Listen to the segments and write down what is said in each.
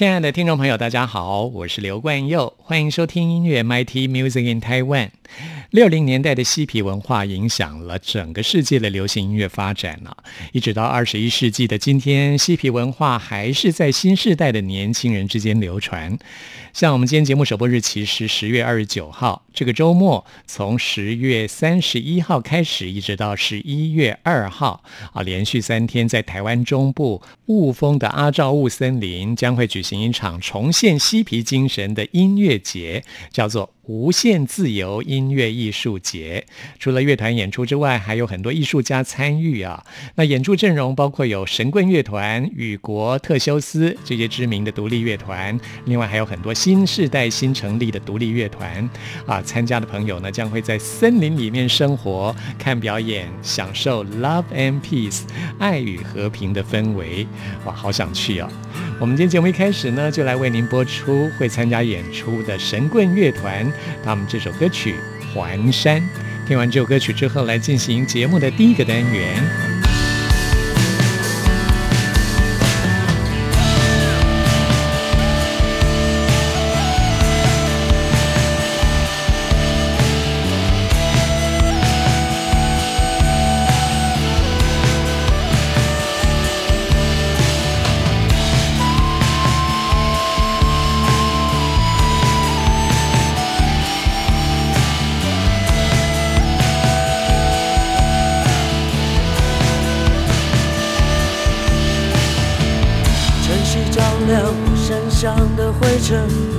亲爱的听众朋友，大家好，我是刘冠佑，欢迎收听音乐 MIT Music in Taiwan。六零年代的嬉皮文化影响了整个世界的流行音乐发展了，一直到二十一世纪的今天，嬉皮文化还是在新时代的年轻人之间流传。像我们今天节目首播日期是十月二十九号，这个周末从十月三十一号开始，一直到十一月二号啊，连续三天在台湾中部雾峰的阿照雾森林将会举行一场重现嬉皮精神的音乐节，叫做。无限自由音乐艺术节，除了乐团演出之外，还有很多艺术家参与啊。那演出阵容包括有神棍乐团、雨国特修斯这些知名的独立乐团，另外还有很多新世代新成立的独立乐团啊。参加的朋友呢，将会在森林里面生活、看表演、享受 Love and Peace 爱与和平的氛围。哇，好想去啊！我们今天节目一开始呢，就来为您播出会参加演出的神棍乐团。他们这首歌曲《环山》，听完这首歌曲之后，来进行节目的第一个单元。ocean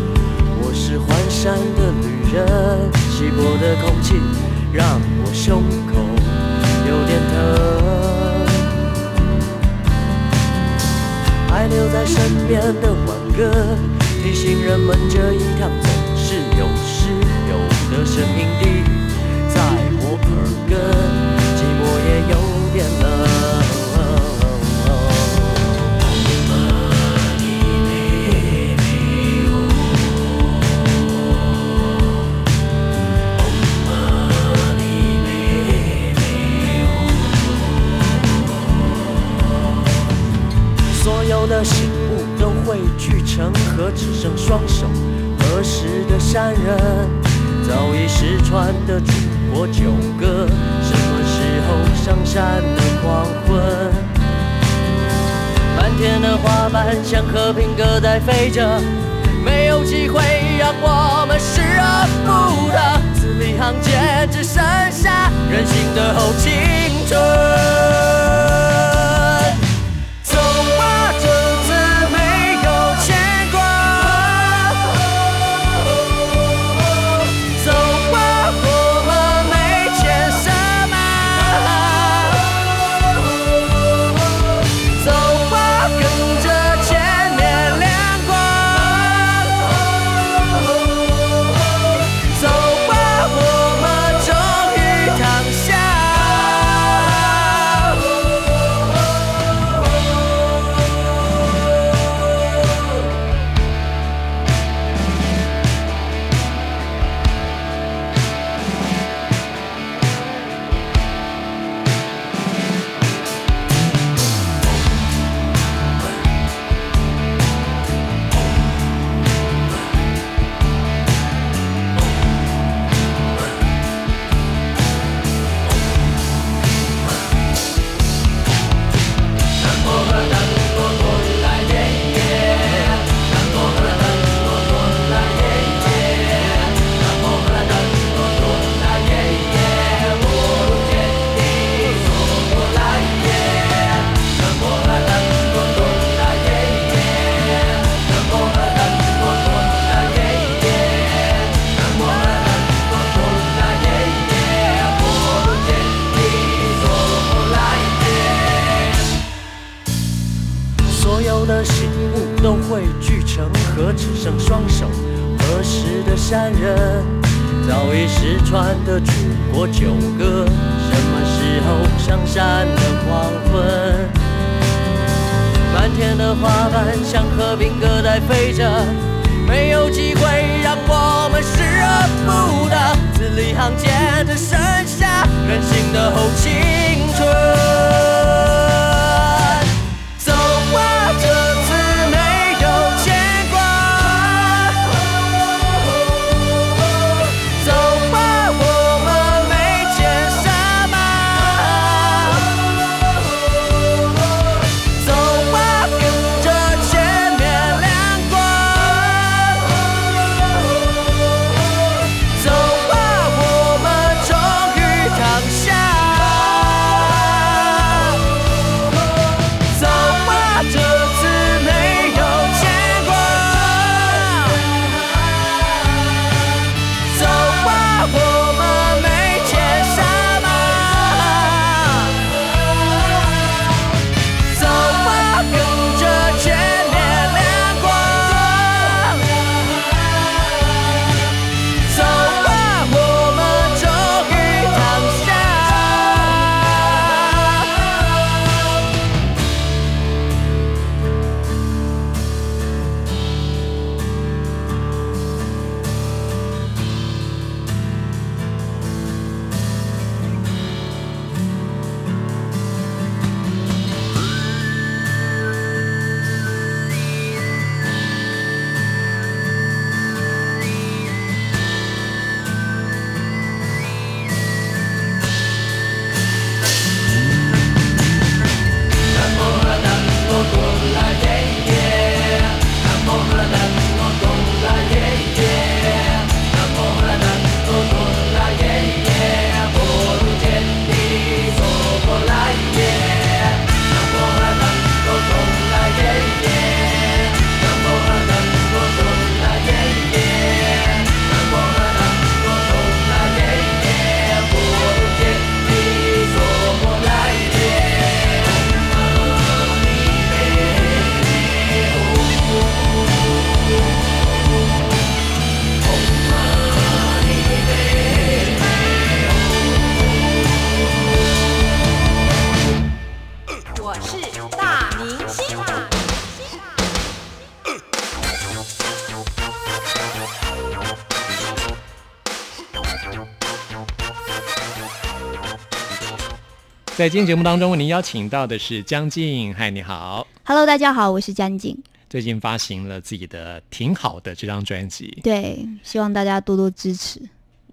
在今天节目当中，为您邀请到的是江静。嗨，你好，Hello，大家好，我是江静。最近发行了自己的《挺好的》这张专辑，对，希望大家多多支持。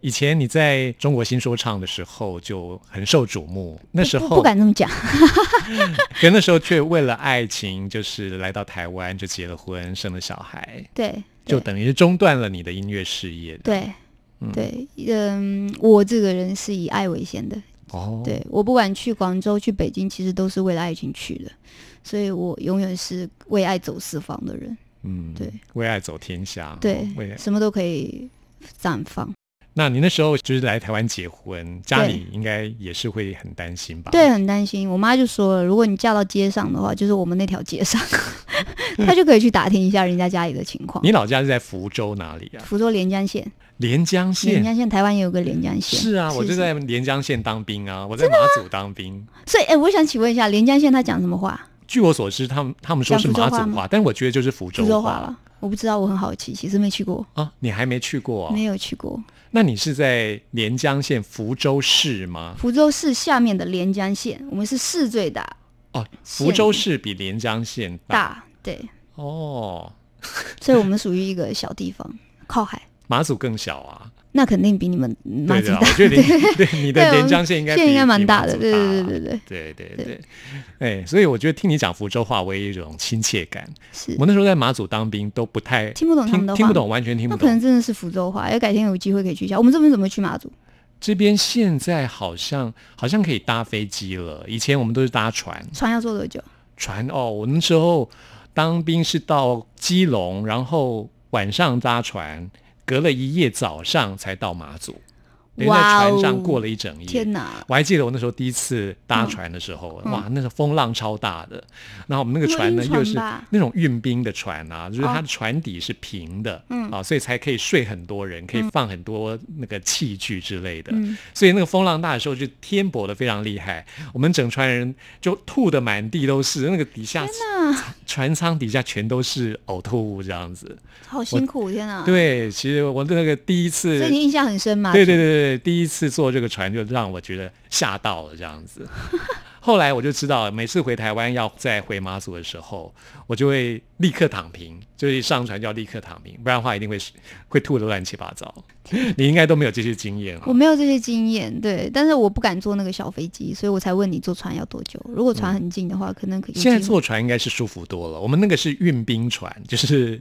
以前你在中国新说唱的时候就很受瞩目，那时候不敢这么讲，可那时候却为了爱情，就是来到台湾就结了婚，生了小孩，对，就等于是中断了你的音乐事业。对，对，嗯，我这个人是以爱为先的。哦，对我不管去广州、去北京，其实都是为了爱情去的，所以我永远是为爱走四方的人。嗯，对，为爱走天下，对，什么都可以绽放。那你那时候就是来台湾结婚，家里应该也是会很担心吧？对，很担心。我妈就说了，如果你嫁到街上的话，就是我们那条街上，她就可以去打听一下人家家里的情况。你老家是在福州哪里啊？福州连江县。连江县，连江县，台湾也有个连江县。是啊，我就在连江县当兵啊，我在马祖当兵。所以，哎，我想请问一下，连江县他讲什么话？据我所知，他们他们说是马祖话，但我觉得就是福州话了。我不知道，我很好奇，其实没去过啊。你还没去过？没有去过。那你是在连江县福州市吗？福州市下面的连江县，我们是市最大。哦，福州市比连江县大。对。哦。所以我们属于一个小地方，靠海。马祖更小啊。那肯定比你们马祖大。我觉得 对你的连江县应该应该蛮大的，对对对对对对对对。哎，所以我觉得听你讲福州话，我有一种亲切感。是我那时候在马祖当兵，都不太听不懂他们的话，听不懂，完全听不懂。那可能真的是福州话，要改天有机会可以去一下。我们这边怎么去马祖？这边现在好像好像可以搭飞机了，以前我们都是搭船。船要坐多久？船哦，我那时候当兵是到基隆，然后晚上搭船。隔了一夜，早上才到马祖。人在船上过了一整夜。天哪！我还记得我那时候第一次搭船的时候，哇，那个风浪超大的。然后我们那个船呢，又是那种运兵的船啊，就是它的船底是平的，啊，所以才可以睡很多人，可以放很多那个器具之类的。所以那个风浪大的时候，就天簸的非常厉害。我们整船人就吐的满地都是，那个底下船舱底下全都是呕吐物，这样子。好辛苦，天哪！对，其实我那个第一次，所以你印象很深嘛？对对对对，第一次坐这个船就让我觉得吓到了，这样子。后来我就知道，每次回台湾要再回马祖的时候，我就会立刻躺平，就是一上船就要立刻躺平，不然的话一定会会吐的乱七八糟。你应该都没有这些经验，我没有这些经验，对，但是我不敢坐那个小飞机，所以我才问你坐船要多久。如果船很近的话，可能可以。现在坐船应该是舒服多了。我们那个是运兵船，就是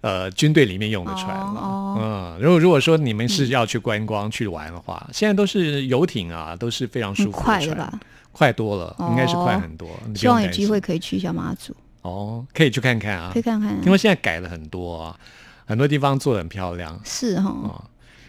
呃军队里面用的船嘛。嗯，如果如果说你们是要去观光去玩的话，现在都是游艇啊，都是非常舒服的快吧？快多了，应该是快很多。希望有机会可以去一下马祖。哦，可以去看看啊，可以看看。因为现在改了很多啊，很多地方做的很漂亮。是哈。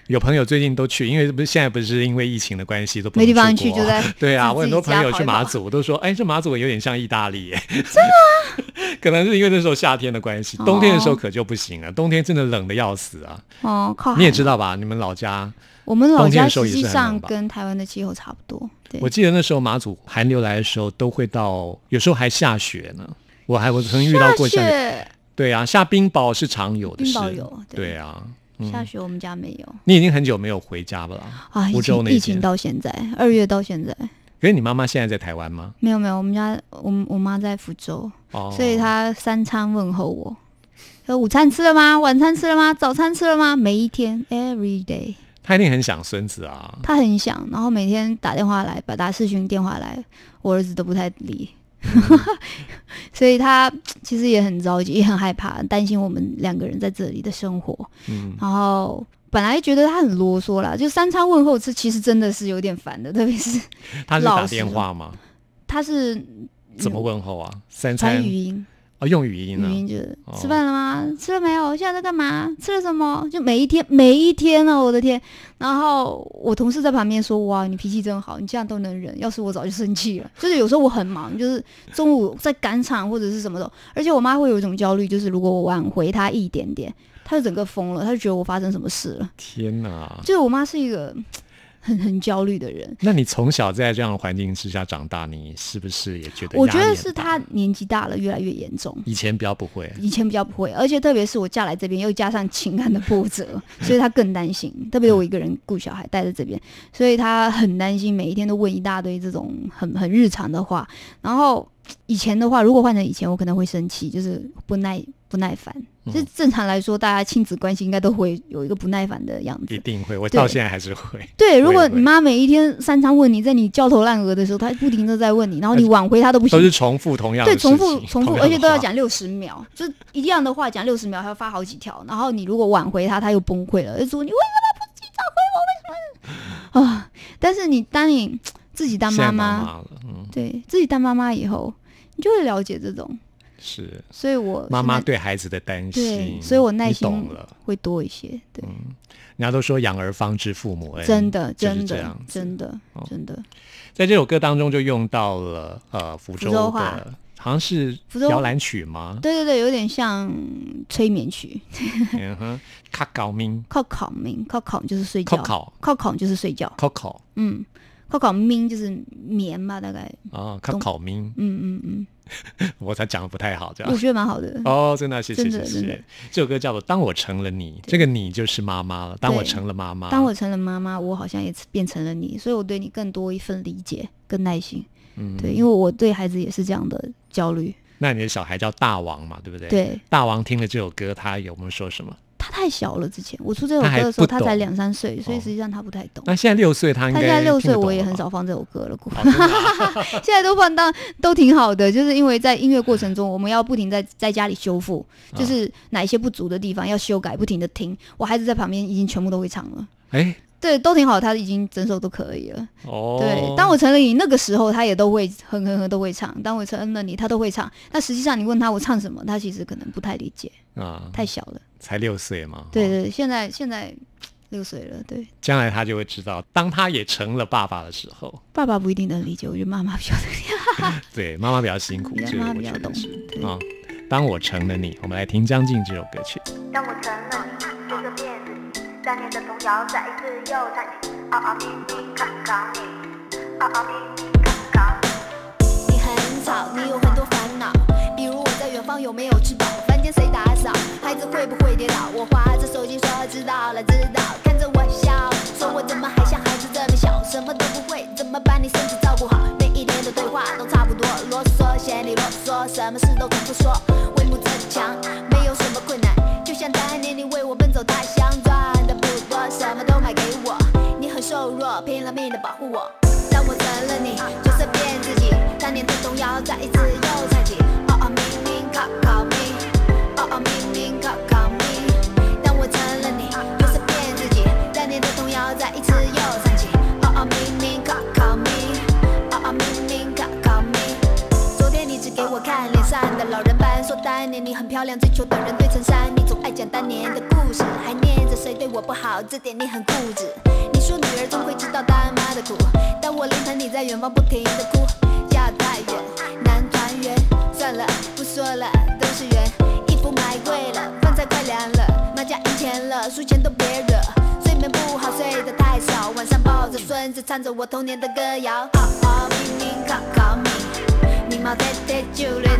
有朋友最近都去，因为不是现在不是因为疫情的关系都没地方去，就在 对啊。我很多朋友去马祖都说，哎，这马祖有点像意大利，真的 可能是因为那时候夏天的关系，冬天的时候可就不行了，冬天真的冷的要死啊。哦，靠，你也知道吧？你们老家，我们老家实际上跟台湾的气候差不多。我记得那时候马祖寒流来的时候，都会到，有时候还下雪呢。我还我曾遇到过下雪，对啊，下冰雹是常有的，冰雹有，对啊。下雪，我们家没有。你已经很久没有回家了啊！福州那疫情到现在，二月到现在。可是你妈妈现在在台湾吗？没有没有，我们家我我妈在福州，所以她三餐问候我。说午餐吃了吗？晚餐吃了吗？早餐吃了吗？每一天，every day。她一定很想孙子啊！他很想，然后每天打电话来，把打视讯电话来，我儿子都不太理。所以他其实也很着急，也很害怕，担心我们两个人在这里的生活。嗯，然后本来觉得他很啰嗦啦，就三餐问候吃，其实真的是有点烦的，特别是他是打电话吗？他是怎么问候啊？三餐语音。哦，用语音呢语音就是吃饭了吗？吃了没有？现在在干嘛？吃了什么？就每一天，每一天哦，我的天！然后我同事在旁边说：“哇，你脾气真好，你这样都能忍。要是我早就生气了。”就是有时候我很忙，就是中午在赶场或者是什么的，而且我妈会有一种焦虑，就是如果我挽回她一点点，她就整个疯了，她就觉得我发生什么事了。天哪！就是我妈是一个。很很焦虑的人，那你从小在这样的环境之下长大，你是不是也觉得？我觉得是他年纪大了，越来越严重。以前比较不会，以前比较不会，而且特别是我嫁来这边，又加上情感的波折，所以他更担心。特别我一个人顾小孩待在这边，所以他很担心，每一天都问一大堆这种很很日常的话。然后以前的话，如果换成以前，我可能会生气，就是不耐不耐烦。就正常来说，大家亲子关系应该都会有一个不耐烦的样子。一定会，我到现在还是会。对，如果你妈每一天三餐问你，在你焦头烂额的时候，她不停的在问你，然后你 挽回她都不行，都是重复同样的对，重复重复，而且都要讲六十秒，就一样的话讲六十秒，还要发好几条。然后你如果挽回她，她又崩溃了，就说你为什么不及早回我？为什么 啊？但是你当你自己当妈妈，嗯，对自己当妈妈以后，你就会了解这种。是，所以我妈妈对孩子的担心，对，所以我耐心会多一些。对，人家都说养儿方知父母恩，真的，真的，真的，真的。在这首歌当中就用到了呃福州的，好像是摇篮曲吗？对对对，有点像催眠曲。嗯哼，靠考明，靠考明，靠考就是睡觉，靠考，靠考就是睡觉，靠考，嗯，靠考明就是眠吧，大概。啊，靠考明，嗯嗯嗯。我才讲的不太好，这样我觉得蛮好的哦，真的谢谢谢谢。这首歌叫做《当我成了你》，这个你就是妈妈了。当我成了妈妈，当我成了妈妈，我好像也变成了你，所以我对你更多一份理解跟耐心。嗯，对，因为我对孩子也是这样的焦虑。那你的小孩叫大王嘛，对不对？对，大王听了这首歌，他有没有说什么？他太小了，之前我出这首歌的时候，他才两三岁，所以实际上他不太懂。那现在六岁，他他现在六岁，我也很少放这首歌了。现在都放当都挺好的，就是因为在音乐过程中，我们要不停在在家里修复，就是哪一些不足的地方要修改，不停的听。我孩子在旁边已经全部都会唱了。哎。对，都挺好，他已经整首都可以了。哦，对，当我成了你那个时候，他也都会哼哼哼都会唱。当我成了你，他都会唱。但实际上你问他我唱什么，他其实可能不太理解啊，太小了，才六岁嘛。对对，现在现在六岁了，对。将来他就会知道，当他也成了爸爸的时候，爸爸不一定能理解，我觉得妈妈比较能理解。对，妈妈比较辛苦，妈妈比较懂。啊，当我成了你，我们来听江静这首歌曲。当我成了你，这个骗子，三年的童谣再一次又唱起。啊啊咪咪考考你，啊啊咪咪考考你。你很吵，你有很多烦恼，比如我在远方有没有吃饱，了知道，漂亮，追求的人对衬衫。你总爱讲当年的故事，还念着谁对我不好，这点你很固执。你说女儿总会知道当妈的苦，但我临盆你在远方不停的哭，家太远难团圆，算了不说了都是缘，衣服买贵了，饭菜快凉了，麻将赢钱了，输钱都别惹，睡眠不好睡得太少，晚上抱着孙子唱着我童年的歌谣，哦哦明明考考你，你毛太太就连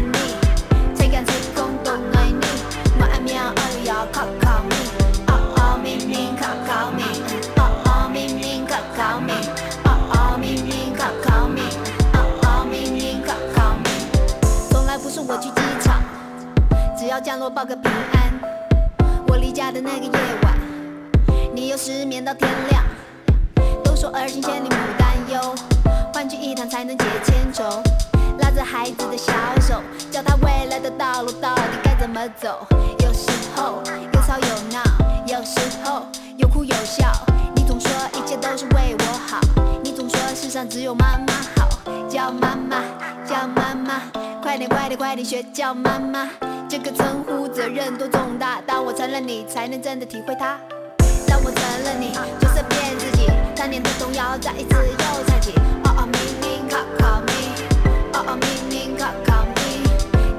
降落报个平安。我离家的那个夜晚，你又失眠到天亮。都说儿行千里母担忧，欢聚一堂才能解千愁。拉着孩子的小手，教他未来的道路到底该怎么走。有时候有吵有闹，有时候有哭有笑。你总说一切都是为我好，世上只有妈妈好，叫妈妈，叫妈妈，快点快点快点学叫妈妈，这个称呼责任多重大，当我成了你，才能真的体会它。当我成了你，角色骗自己，当年的童谣再一次又唱起。哦哦，明明考考咪，哦哦，明明考考咪。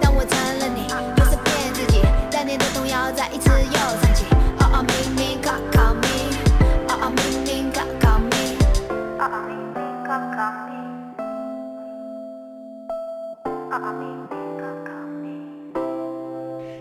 当我成了你，角色骗自己，当年的童谣再一次又唱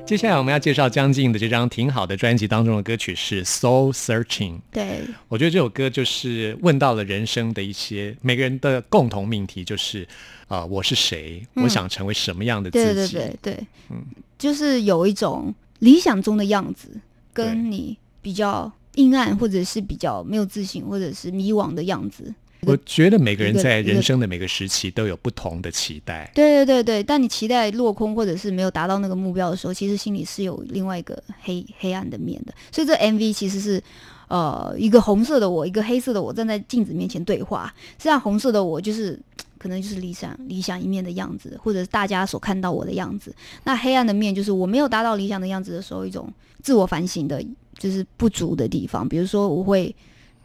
接下来我们要介绍江静的这张挺好的专辑当中的歌曲是《Soul Searching》。对，我觉得这首歌就是问到了人生的一些每个人的共同命题，就是啊，我是谁？我想成为什么样的自己？对对对对，嗯，就是有一种理想中的样子，跟你比较阴暗，或者是比较没有自信，或者是迷惘的样子。我觉得每个人在人生的每个时期都有不同的期待。对对对对，但你期待落空或者是没有达到那个目标的时候，其实心里是有另外一个黑黑暗的面的。所以这 MV 其实是呃一个红色的我，一个黑色的我站在镜子面前对话。这样红色的我就是可能就是理想理想一面的样子，或者是大家所看到我的样子。那黑暗的面就是我没有达到理想的样子的时候，一种自我反省的，就是不足的地方。比如说我会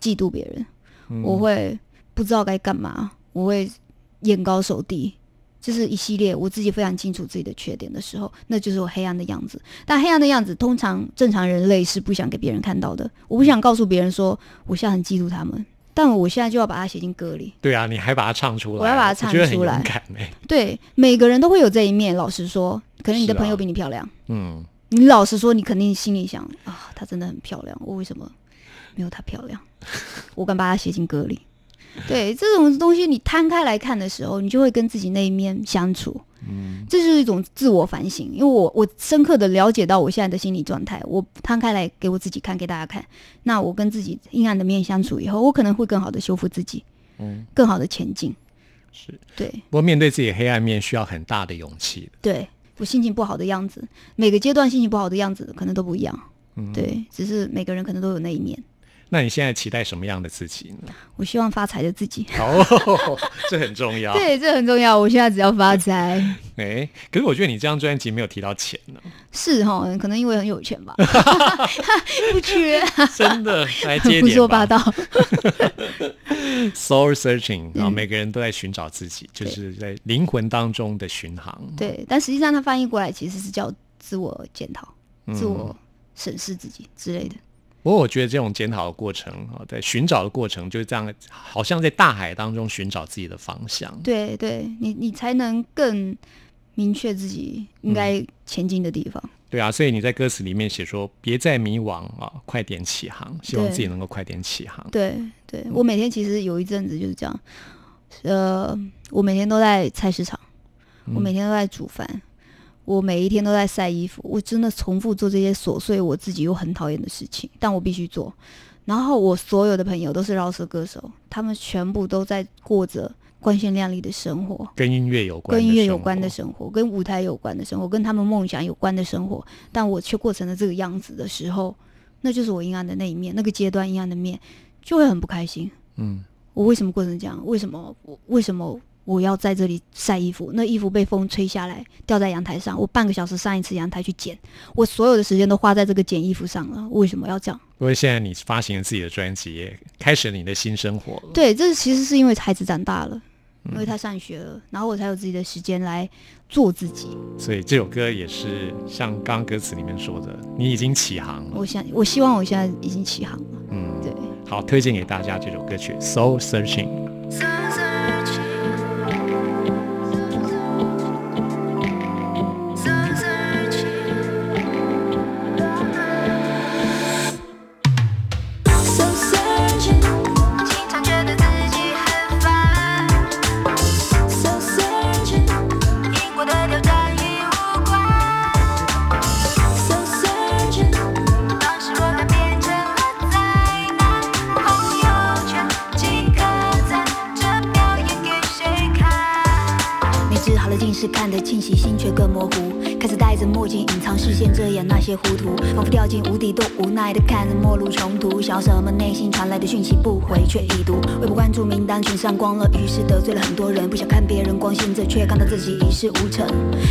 嫉妒别人，我会。不知道该干嘛，我会眼高手低，就是一系列我自己非常清楚自己的缺点的时候，那就是我黑暗的样子。但黑暗的样子，通常正常人类是不想给别人看到的。我不想告诉别人说我现在很嫉妒他们，但我现在就要把它写进歌里。对啊，你还把它唱出来，我要把它唱出来。哎，对，每个人都会有这一面。老实说，可能你的朋友比你漂亮，嗯，你老实说，你肯定心里想啊，她真的很漂亮，我为什么没有她漂亮？我敢把它写进歌里。对这种东西，你摊开来看的时候，你就会跟自己那一面相处。嗯，这就是一种自我反省。因为我我深刻的了解到我现在的心理状态，我摊开来给我自己看，给大家看。那我跟自己阴暗的面相处以后，我可能会更好的修复自己，嗯，更好的前进。是对。不过面对自己黑暗面，需要很大的勇气。对我心情不好的样子，每个阶段心情不好的样子可能都不一样。嗯，对，只是每个人可能都有那一面。那你现在期待什么样的自己呢？我希望发财的自己。哦，这很重要。对，这很重要。我现在只要发财。哎，可是我觉得你这张专辑没有提到钱呢。是哈，可能因为很有钱吧，不缺。真的，来接点胡说八道。Soul searching，然后每个人都在寻找自己，就是在灵魂当中的巡航。对，但实际上它翻译过来其实是叫自我检讨、嗯自我审视自己之类的。不过我觉得这种检讨的过程啊，在寻找的过程就是这样，好像在大海当中寻找自己的方向。对，对你你才能更明确自己应该前进的地方。对啊，所以你在歌词里面写说：“别再迷惘啊，快点起航。”希望自己能够快点起航。对，对我每天其实有一阵子就是这样，呃，我每天都在菜市场，我每天都在煮饭，我每一天都在晒衣服，我真的重复做这些琐碎我自己又很讨厌的事情，但我必须做。然后我所有的朋友都是饶舌歌手，他们全部都在过着光鲜亮丽的生活，跟音乐有关，跟音乐有关的。生活，跟舞台有关的生活，跟他们梦想有关的生活，但我却过成了这个样子的时候，那就是我阴暗的那一面，那个阶段阴暗的面，就会很不开心。嗯，我为什么过成这样？为什么我为什么我要在这里晒衣服？那衣服被风吹下来，掉在阳台上，我半个小时上一次阳台去捡，我所有的时间都花在这个捡衣服上了，为什么要这样？因为现在你发行了自己的专辑，开始了你的新生活了。对，这其实是因为孩子长大了，因为他上学了，然后我才有自己的时间来做自己。所以这首歌也是像刚刚歌词里面说的，你已经起航了。我想，我希望我现在已经起航了。嗯，对。好，推荐给大家这首歌曲《Soul Searching》。So searching. 视线，遮掩那些糊涂，仿佛掉进无底洞，无奈的看着末路穷途。想要什么内心传来的讯息不回，却已读。微博关注名单全删光了，于是得罪了很多人。不想看别人光鲜着，却看到自己一事无成。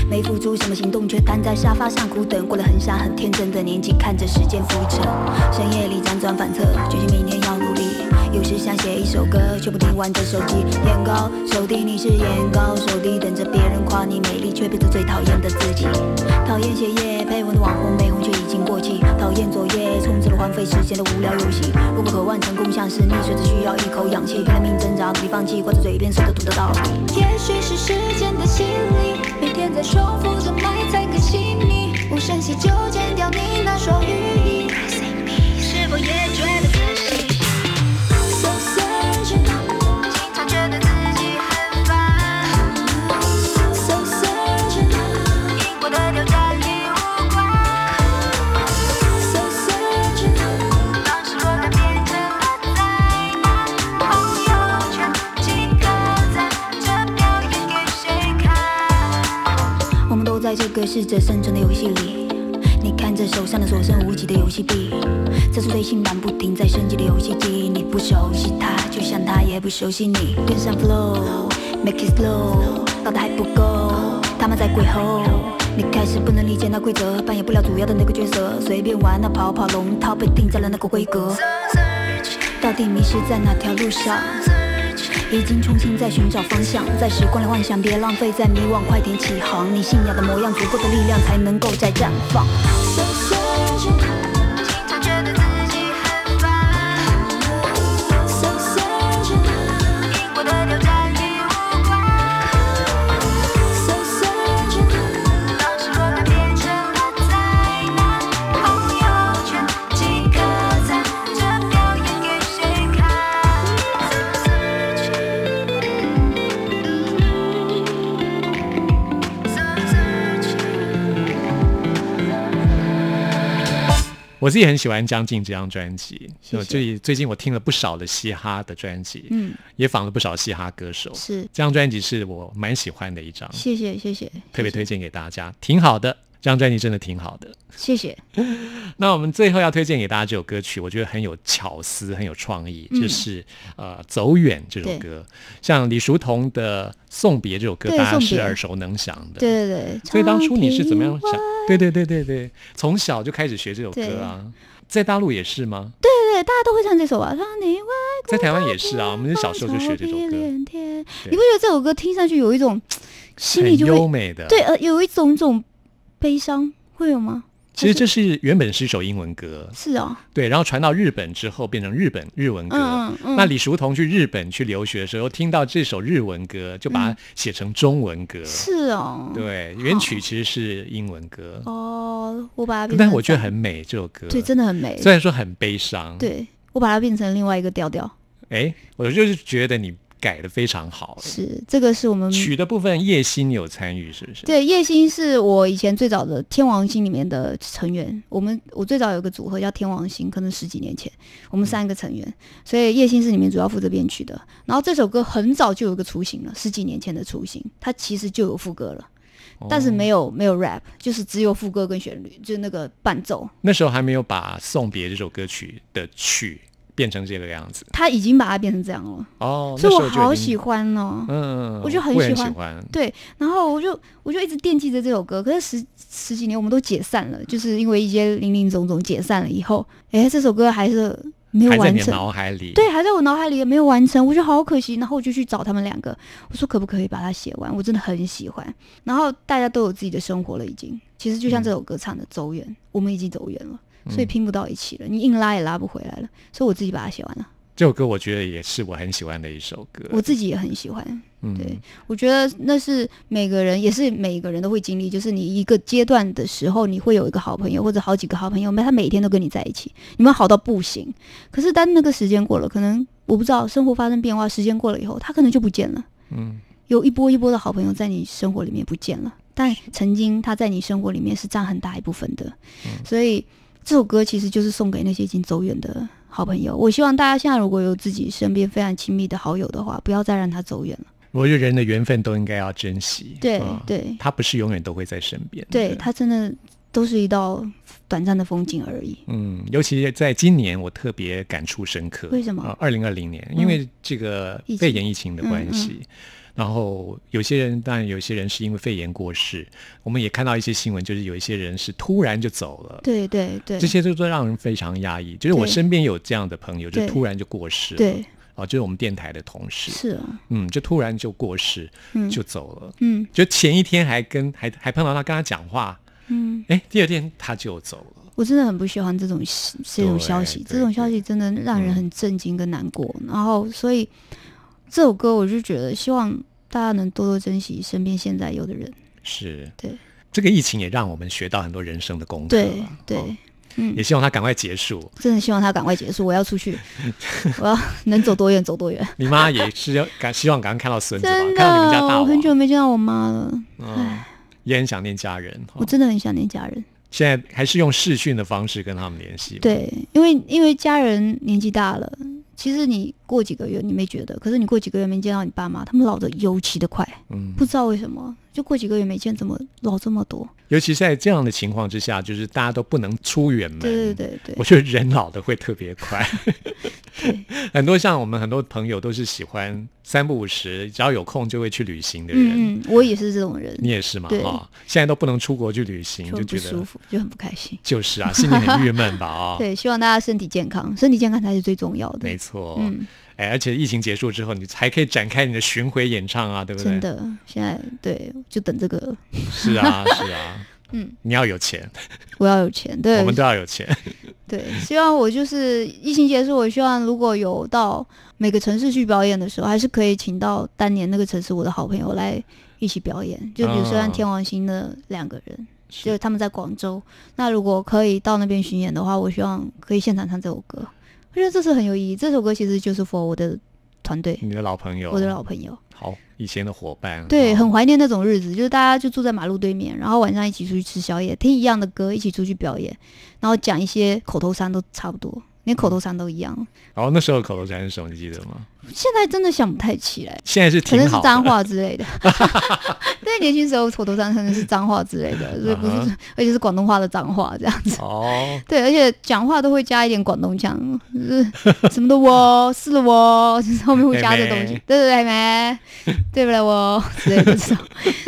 没付出什么行动，却瘫在沙发上苦等。过了很傻很天真的年纪，看着时间浮沉。深夜里辗转反侧，决心明天要。想写一首歌，却不停玩着手机。眼高手低，你是眼高手低，等着别人夸你美丽，却变成最讨厌的自己。讨厌写夜配文的网红，美红却已经过气。讨厌作业，充斥了荒废时间的无聊游戏。如果渴望成功像是溺水，只需要一口氧气，拼命挣扎，努力放弃，挂在嘴边舍得读的道理。也许是时间的洗礼，每天在重复着埋在更细腻，无声息就剪掉你那双羽翼，我们都在这个适者生存的游戏里。你看着手上的所剩无几的游戏币，这是最新版不停在升级的游戏机。你不熟悉它，就像它也不熟悉你。跟上 flow，make it slow，到的还不够，他们在鬼吼。你开始不能理解那规则，扮演不了主要的那个角色，随便玩那跑跑龙套被定在了那个规格。到底迷失在哪条路上？已经重新在寻找方向，在时光里幻想，别浪费在迷惘，快点起航。你信仰的模样，足够的力量才能够再绽放。我自己很喜欢江静这张专辑，谢谢。最最近我听了不少的嘻哈的专辑，嗯，也访了不少嘻哈歌手。是，这张专辑是我蛮喜欢的一张，谢谢谢谢，特别推荐给大家，挺好的。这张专辑真的挺好的。谢谢。那我们最后要推荐给大家这首歌曲，我觉得很有巧思，很有创意，嗯就是呃《走远》这首歌。像李叔同的《送别》这首歌，大家是耳熟能详的。对对对，所以当初你是怎么样想？对对对对对，从小就开始学这首歌啊。在大陆也是吗？对对，大家都会唱这首啊？让你外在台湾也是啊，我们是小时候就学这首歌，你不觉得这首歌听上去有一种心里很就会优美的。对，呃，有一种这种悲伤，会有吗？其实这是原本是一首英文歌，是哦，对，然后传到日本之后变成日本日文歌。嗯嗯嗯那李叔同去日本去留学的时候，听到这首日文歌，就把它写成中文歌。是哦，对，原曲其实是英文歌，哦，我把它但我觉得很美这首歌。对，真的很美。虽然说很悲伤，，对我把它变成另外一个调调，哎，我就是觉得你改的非常好。是这个是我们曲的部分，叶欣有参与是不是？对，叶欣是我以前最早的天王星里面的成员。我们我最早有个组合叫天王星，可能十几年前，我们三个成员，所以叶欣是里面主要负责编曲的。然后这首歌很早就有个雏形了，十几年前的雏形，它其实就有副歌了。但是没有没有 rap，就是只有副歌跟旋律，就是那个伴奏。那时候还没有把《送别》这首歌曲的曲变成这个样子他已经把它变成这样了，哦，所以我好喜欢哦。嗯，我就很喜欢喜欢。对，然后我就我就一直惦记着这首歌，可是十十几年我们都解散了，就是因为一些零零总总解散了以后，哎，这首歌还是没有完成，脑海里。对，还在我脑海里也没有完成，我觉得好可惜。然后我就去找他们两个，我说可不可以把它写完？我真的很喜欢。然后大家都有自己的生活了，已经。其实就像这首歌唱的“走远”，我们已经走远了，所以拼不到一起了。你硬拉也拉不回来了，所以我自己把它写完了。这首歌我觉得也是我很喜欢的一首歌。我自己也很喜欢。嗯对，我觉得那是每个人，也是每个人都会经历，就是你一个阶段的时候，你会有一个好朋友或者好几个好朋友，他每天都跟你在一起，你们好到不行。可是当那个时间过了，可能我不知道生活发生变化，时间过了以后，他可能就不见了。嗯，有一波一波的好朋友在你生活里面不见了，但曾经他在你生活里面是占很大一部分的，所以这首歌其实就是送给那些已经走远的好朋友。我希望大家现在如果有自己身边非常亲密的好友的话，不要再让他走远了。我觉得人的缘分都应该要珍惜。对嗯对他不是永远都会在身边。对，他真的都是一道短暂的风景而已。嗯，尤其在今年，我特别感触深刻。为什么二零二零年，嗯因为这个肺炎疫情的关嗯系，然后有些人，当然有些人是因为肺炎过世，我们也看到一些新闻，就是有一些人是突然就走了。对对对，这些都都让人非常压抑。就是我身边有这样的朋友，就突然就过世了。对啊，就是我们电台的同事，是啊，嗯，就突然就过世，嗯就走了。嗯就前一天还跟还还碰到他跟他讲话，嗯，哎，第二天他就走了。我真的很不喜欢这种这种消息，对这种消息真的让人很震惊跟难过。然后，所以这首歌我就觉得，希望大家能多多珍惜身边现在有的人。是，对这个疫情也让我们学到很多人生的功课对啊。对哦，嗯也，希望它赶快结束。真的希望它赶快结束。我要出去，我要能走多远走多远。你妈也是要赶，希望赶快看到孙子吧，看到你们家大的，我，很久没见到我妈了，嗯，也很想念家人。哦我真的很想念家人。现在还是用视讯的方式跟他们联系。，对，因为因为家人年纪大了，其实你过几个月你没觉得，可是你过几个月没见到你爸妈，他们老的尤其的快，嗯，不知道为什么，就过几个月没见，怎么老这么多？尤其在这样的情况之下，就是大家都不能出远门。对对对对我觉得人老的会特别快。对 很多像我们很多朋友都是喜欢三不五时，只要有空就会去旅行的人。我也是这种人，你也是嘛？对哈、现在都不能出国去旅行，就觉得舒服，就很不开心。就是啊，心里很郁闷吧？啊、对，希望大家身体健康，身体健康才是最重要的。没错。嗯，哎，而且疫情结束之后，你才可以展开你的巡回演唱啊，对不对？真的，现在对，就等这个了。是啊，是啊。嗯，你要有钱，我要有钱，对，我们都要有钱。对，希望我就是疫情结束，我希望如果有到每个城市去表演的时候，还是可以请到当年那个城市我的好朋友来一起表演。就比如说像天王星的两个人，就是他们在广州。那如果可以到那边巡演的话，我希望可以现场唱这首歌。我觉得这是很有意义。这首歌其实就是 for 我的团队，你的老朋友，我的老朋友。好以前的伙伴，对，哦很怀念那种日子，就是大家就住在马路对面，然后晚上一起出去吃宵夜，听一样的歌，一起出去表演，然后讲一些口头禅都差不多，连口头禅都一样。然后那时候的口头禅是什么？你记得吗？现在真的想不太起来，现在是可能是脏话之类的。对，年轻时候口头上可能是脏话之类的，所以不是，嗯而且是广东话的脏话这样子。哦，对，而且讲话都会加一点广东腔，就是什么的喔是的喔，就是后面会加这东西，对对对，没，对不对我之类的这种。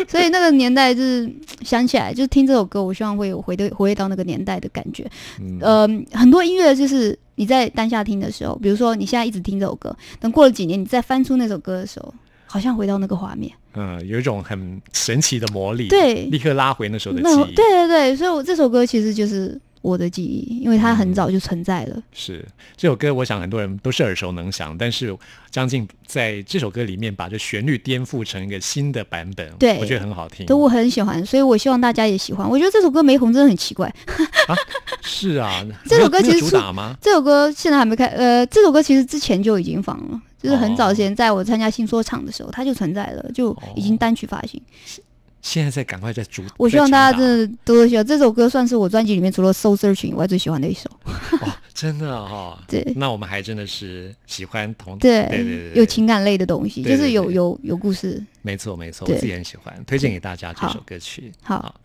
所以那个年代就是想起来，就是听这首歌，我希望会有回的回到那个年代的感觉。嗯呃，很多音乐就是你在当下听的时候，比如说你现在一直听这首歌，等过了几年，你再翻出那首歌的时候，好像回到那个画面。嗯，有一种很神奇的魔力，对立刻拉回那时候的那记忆。对对对，所以我这首歌其实就是我的记忆，因为它很早就存在了。是这首歌，我想很多人都是耳熟能详，但是张晋在这首歌里面把这旋律颠覆成一个新的版本，对我觉得很好听。对我很喜欢，所以我希望大家也喜欢。我觉得这首歌没红真的很奇怪。是啊，这首歌其实主打吗？这首歌现在还没开，呃，这首歌其实之前就已经放了，就是很早之前在我参加新说唱的时候，它就存在了，就已经单曲发行。现在再赶快再主，我希望大家真的多多喜欢这首歌，算是我专辑里面除了《Soul Searching》以外最喜欢的一首。哇，真的哈、对那我们还真的是喜欢同对对对对，有情感类的东西，就是有有有故事。没错没错，我自己很喜欢，推荐给大家这首歌曲。好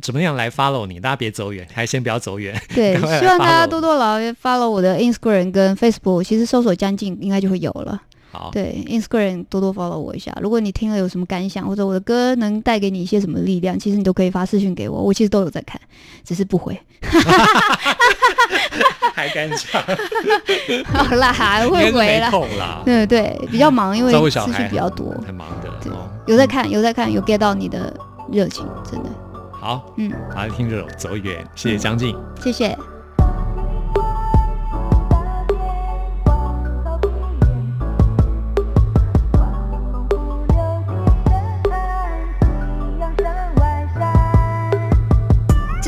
怎么样来 follow 你？大家别走远，还先不要走远。对，希望大家多多来 follow 我的 Instagram 跟 Facebook，其实搜索将近应该就会有了。好，对，Instagram 多多 follow 我一下。如果你听了有什么感想，或者我的歌能带给你一些什么力量，其实你都可以发私讯给我，我其实都有在看，只是不回。还敢讲，好啦，还会回啦。对对，比较忙，因为照顾小孩思绪比较多。很忙的。有在看，有在看，有 get 到你的热情，真的，好，嗯，好，听这首《走远》，谢谢张晋。谢谢。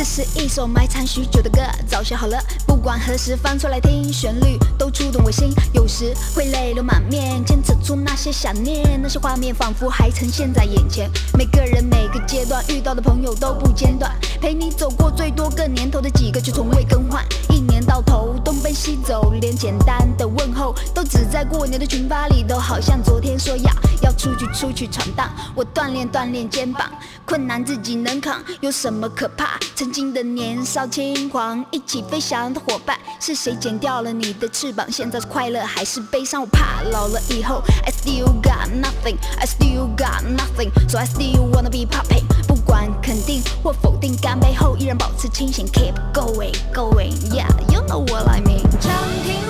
这是一首埋藏许久的歌，早写好了，不管何时翻出来听，旋律都触动我心，有时会泪流满面，牵扯出那些想念，那些画面仿佛还呈现在眼前。每个人每个阶段遇到的朋友都不间断，陪你走过最多个年头的几个却从未更换，一年到头东奔西走，连简单的问候都只在过年的群发里，都好像昨天说要要出去出去闯荡，我锻炼锻炼肩膀，困难自己能扛，有什么可怕？曾曾经的年少轻狂，一起飞翔的伙伴，是谁剪掉了你的翅膀？现在是快乐还是悲伤？我怕老了以后，I still got nothing, I still got nothing, so I still wanna be popping。不管肯定或否定，干杯后依然保持清醒，keep going, going, yeah, you know what I mean。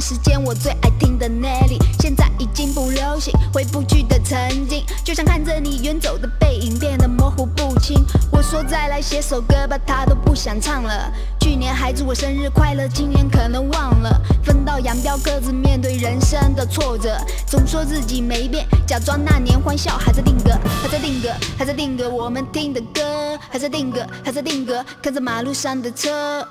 时间我最爱听的 Nelly？现在已经不流行，回不去的曾经，就像看着你远走的背影变得模糊不清。我说再来写首歌吧，他都不想唱了。去年还祝我生日快乐，今年可能忘了。分道扬镳，各自面对人生的挫折，总说自己没变，假装那年欢笑还在定格，还在定格，还在定格我们听的歌，还在定格，还在定格，看着马路上的车。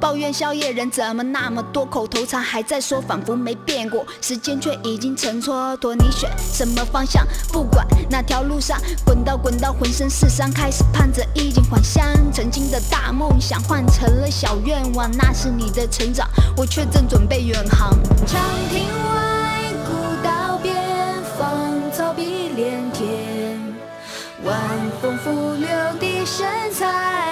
抱怨宵夜人怎么那么多，口头禅还在说，仿佛没变过，时间却已经成蹉跎。你选什么方向？不管哪条路上，滚到滚到浑身是伤，开始盼着衣锦还乡。曾经的大梦想换成了小愿望，那是你的成长，我却正准备远航。长亭外，古道边，芳草碧连天。晚风拂柳笛声残，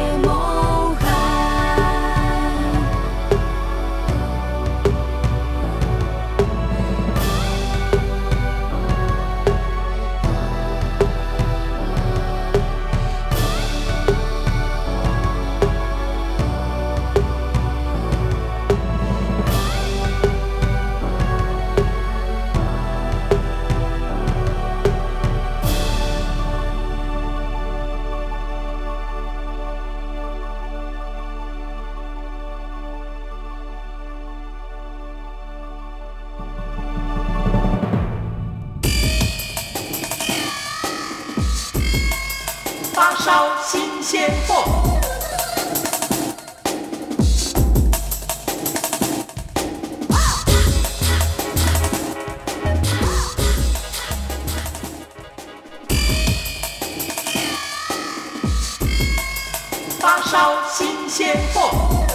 烧新鲜货。发烧新鲜货。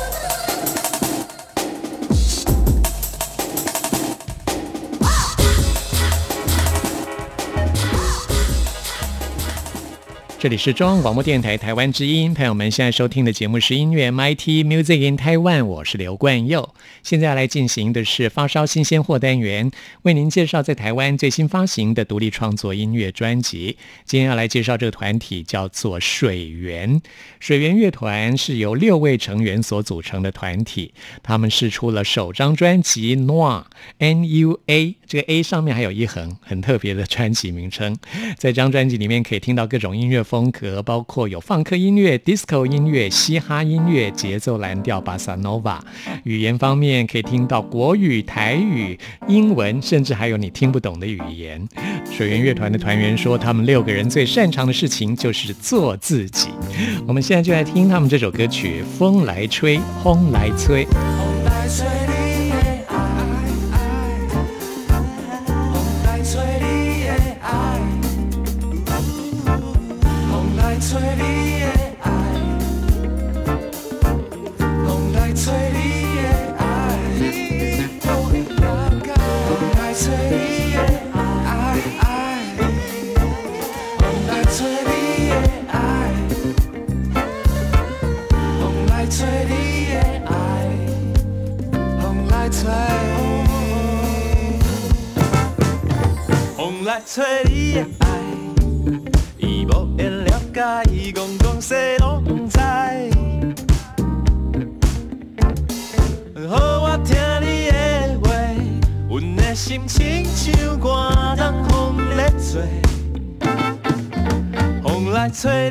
这里是中央广播电台台湾之音，朋友们现在收听的节目是音乐 MIT Music in Taiwan，我是刘冠佑。现在要来进行的是发烧新鲜货单元，为您介绍在台湾最新发行的独立创作音乐专辑。今天要来介绍这个团体叫做水源，水源乐团是由六位成员所组成的团体，他们试出了首张专辑 Nua N U A，这个 A 上面还有一横，很特别的专辑名称。在张专辑里面可以听到各种音乐。风风格包括有放克音乐、disco 音乐、嘻哈音乐、节奏蓝调、巴萨诺瓦。语言方面可以听到国语、台语、英文，甚至还有你听不懂的语言。水源乐团的团员说，他们六个人最擅长的事情就是做自己。我们现在就来听他们这首歌曲《风来吹，风来吹》。找你的爱，伊无会了解，伊讲讲西拢知。好，我听你的话，阮的心情像寒冬风在吹。风来吹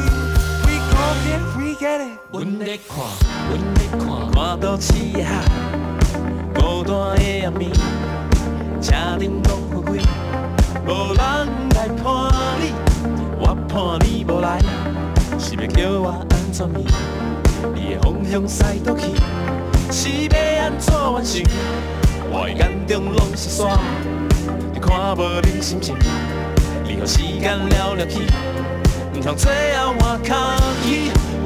阮在看，阮在看，看到此刻，孤单的暗暝，车灯拢昏开，无人来伴你，我伴你无来，是要叫我安怎眠？你的方向西倒去，是要安怎完成？我的眼中拢是沙，你看无你心情，你予时间了了去，毋通最后我靠你。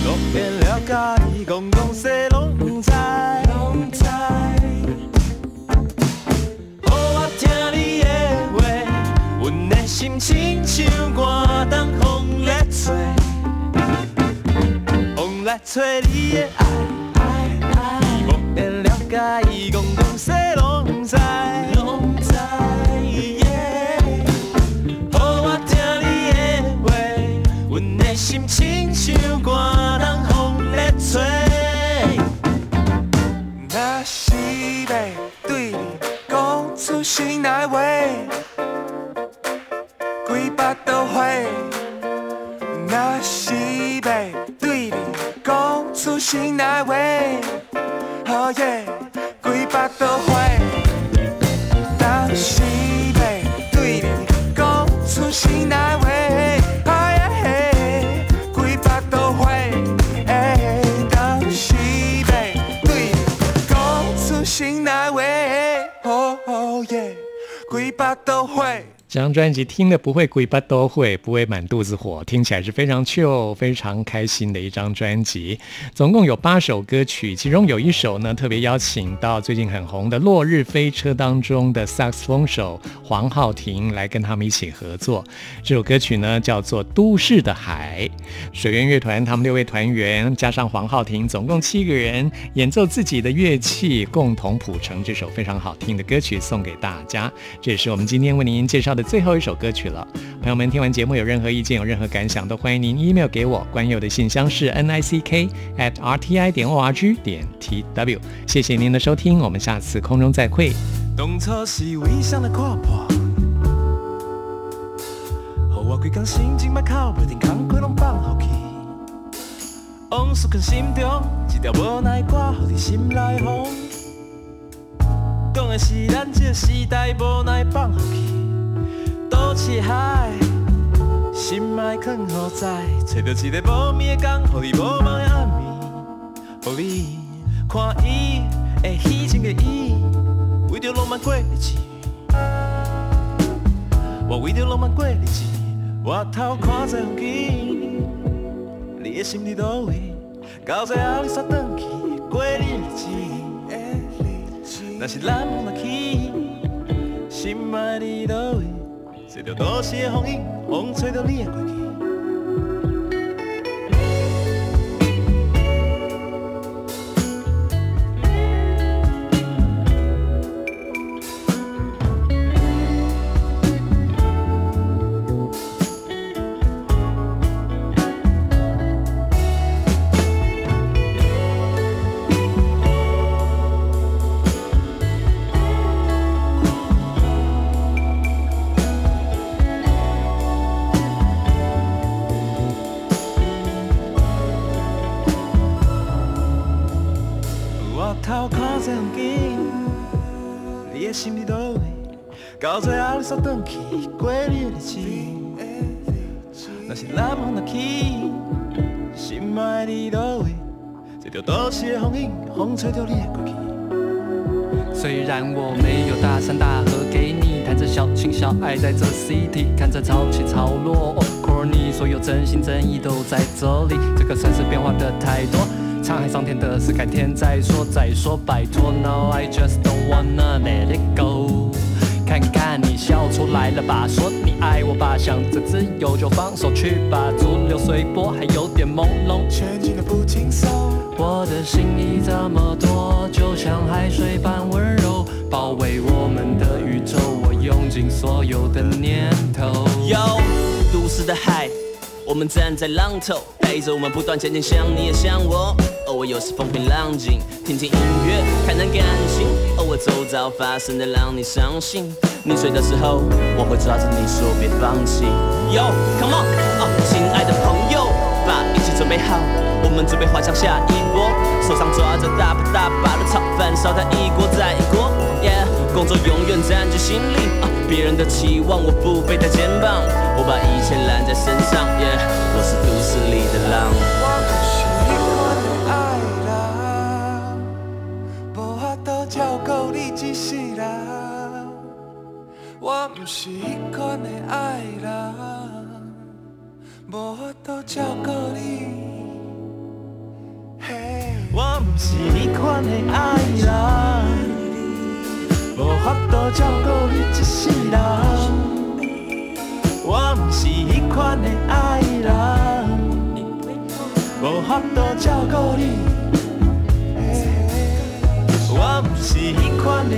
伊落变了解，讲讲西拢知。好，我听你的话，阮的心情像寒冬风在吹。风来吹你的爱，出心内话，几百都会。若是要对你讲出心内话，专辑听的不会鬼巴都会，不会满肚子火，听起来是非常 chill、非常开心的一张专辑。总共有八首歌曲，其中有一首呢特别邀请到最近很红的《落日飞车》当中的萨克斯风手黄浩庭来跟他们一起合作。这首歌曲呢叫做《都市的海》，水源乐团他们六位团员加上黄浩庭，总共七个人演奏自己的乐器，共同谱成这首非常好听的歌曲，送给大家。这也是我们今天为您介绍的最最后一首歌曲了。朋友们，听完节目有任何意见、有任何感想，都欢迎您 email 给我。关佑的信箱是 n i c k at r t i 点 o r g 点 t w。谢谢您的收听，我们下次空中再会。当初是为谁来看破？予我规工心情歹哭，袂停工课拢放互去。往事藏心中，一条无奈歌，予你心内风。讲的是咱这个时代无奈放互去。都市海，心爱藏何在，找到一个无眠的工，予你无梦的暗暝，予你看伊会虚情的伊，为着浪漫过日子。我为着浪漫过日子，我头看在风景，你的心伫倒位？到最后你煞转去过你的日子。若是咱若去，心爱伫倒位？吹着都市的风影，风吹到你的过去。风，吹掉你的过去。虽然我没有大山大河给你，弹着小情小爱在这 city，看着潮起潮落。Of course，你所有真心真意都在这里。这个城市变化的太多，沧海桑田的事改天再说，再说拜托。No I just don't wanna let it go。看看你笑出来了吧，说你爱我吧，想着自由就放手去吧，逐流随波还有点朦胧。前进的不轻松。我的心意这么多，就像海水般温柔，包围我们的宇宙。我用尽所有的念头。有都市的海，我们站在浪头，陪着我们不断前进，想你也想我。偶尔有时风平浪静，听听音乐，看看感情。偶尔周遭发生的让你伤心，你睡的时候，我会抓着你说别放弃。Yo come on，啊，亲爱的朋友，把一切准备好，我们准备滑向下一波。手上抓着大把大把的炒饭，烧它一锅再一锅。Yeah，工作永远占据心里，啊，别人的期望我不背在肩膀，我把一切揽在身上。Yeah，我是都市里的浪。我不是迄款的爱人，无法度照顾你。嘿，我不是迄款的爱人，无法度照顾你一世人。我不是迄款的爱人，无法度照顾你。我不是迄款的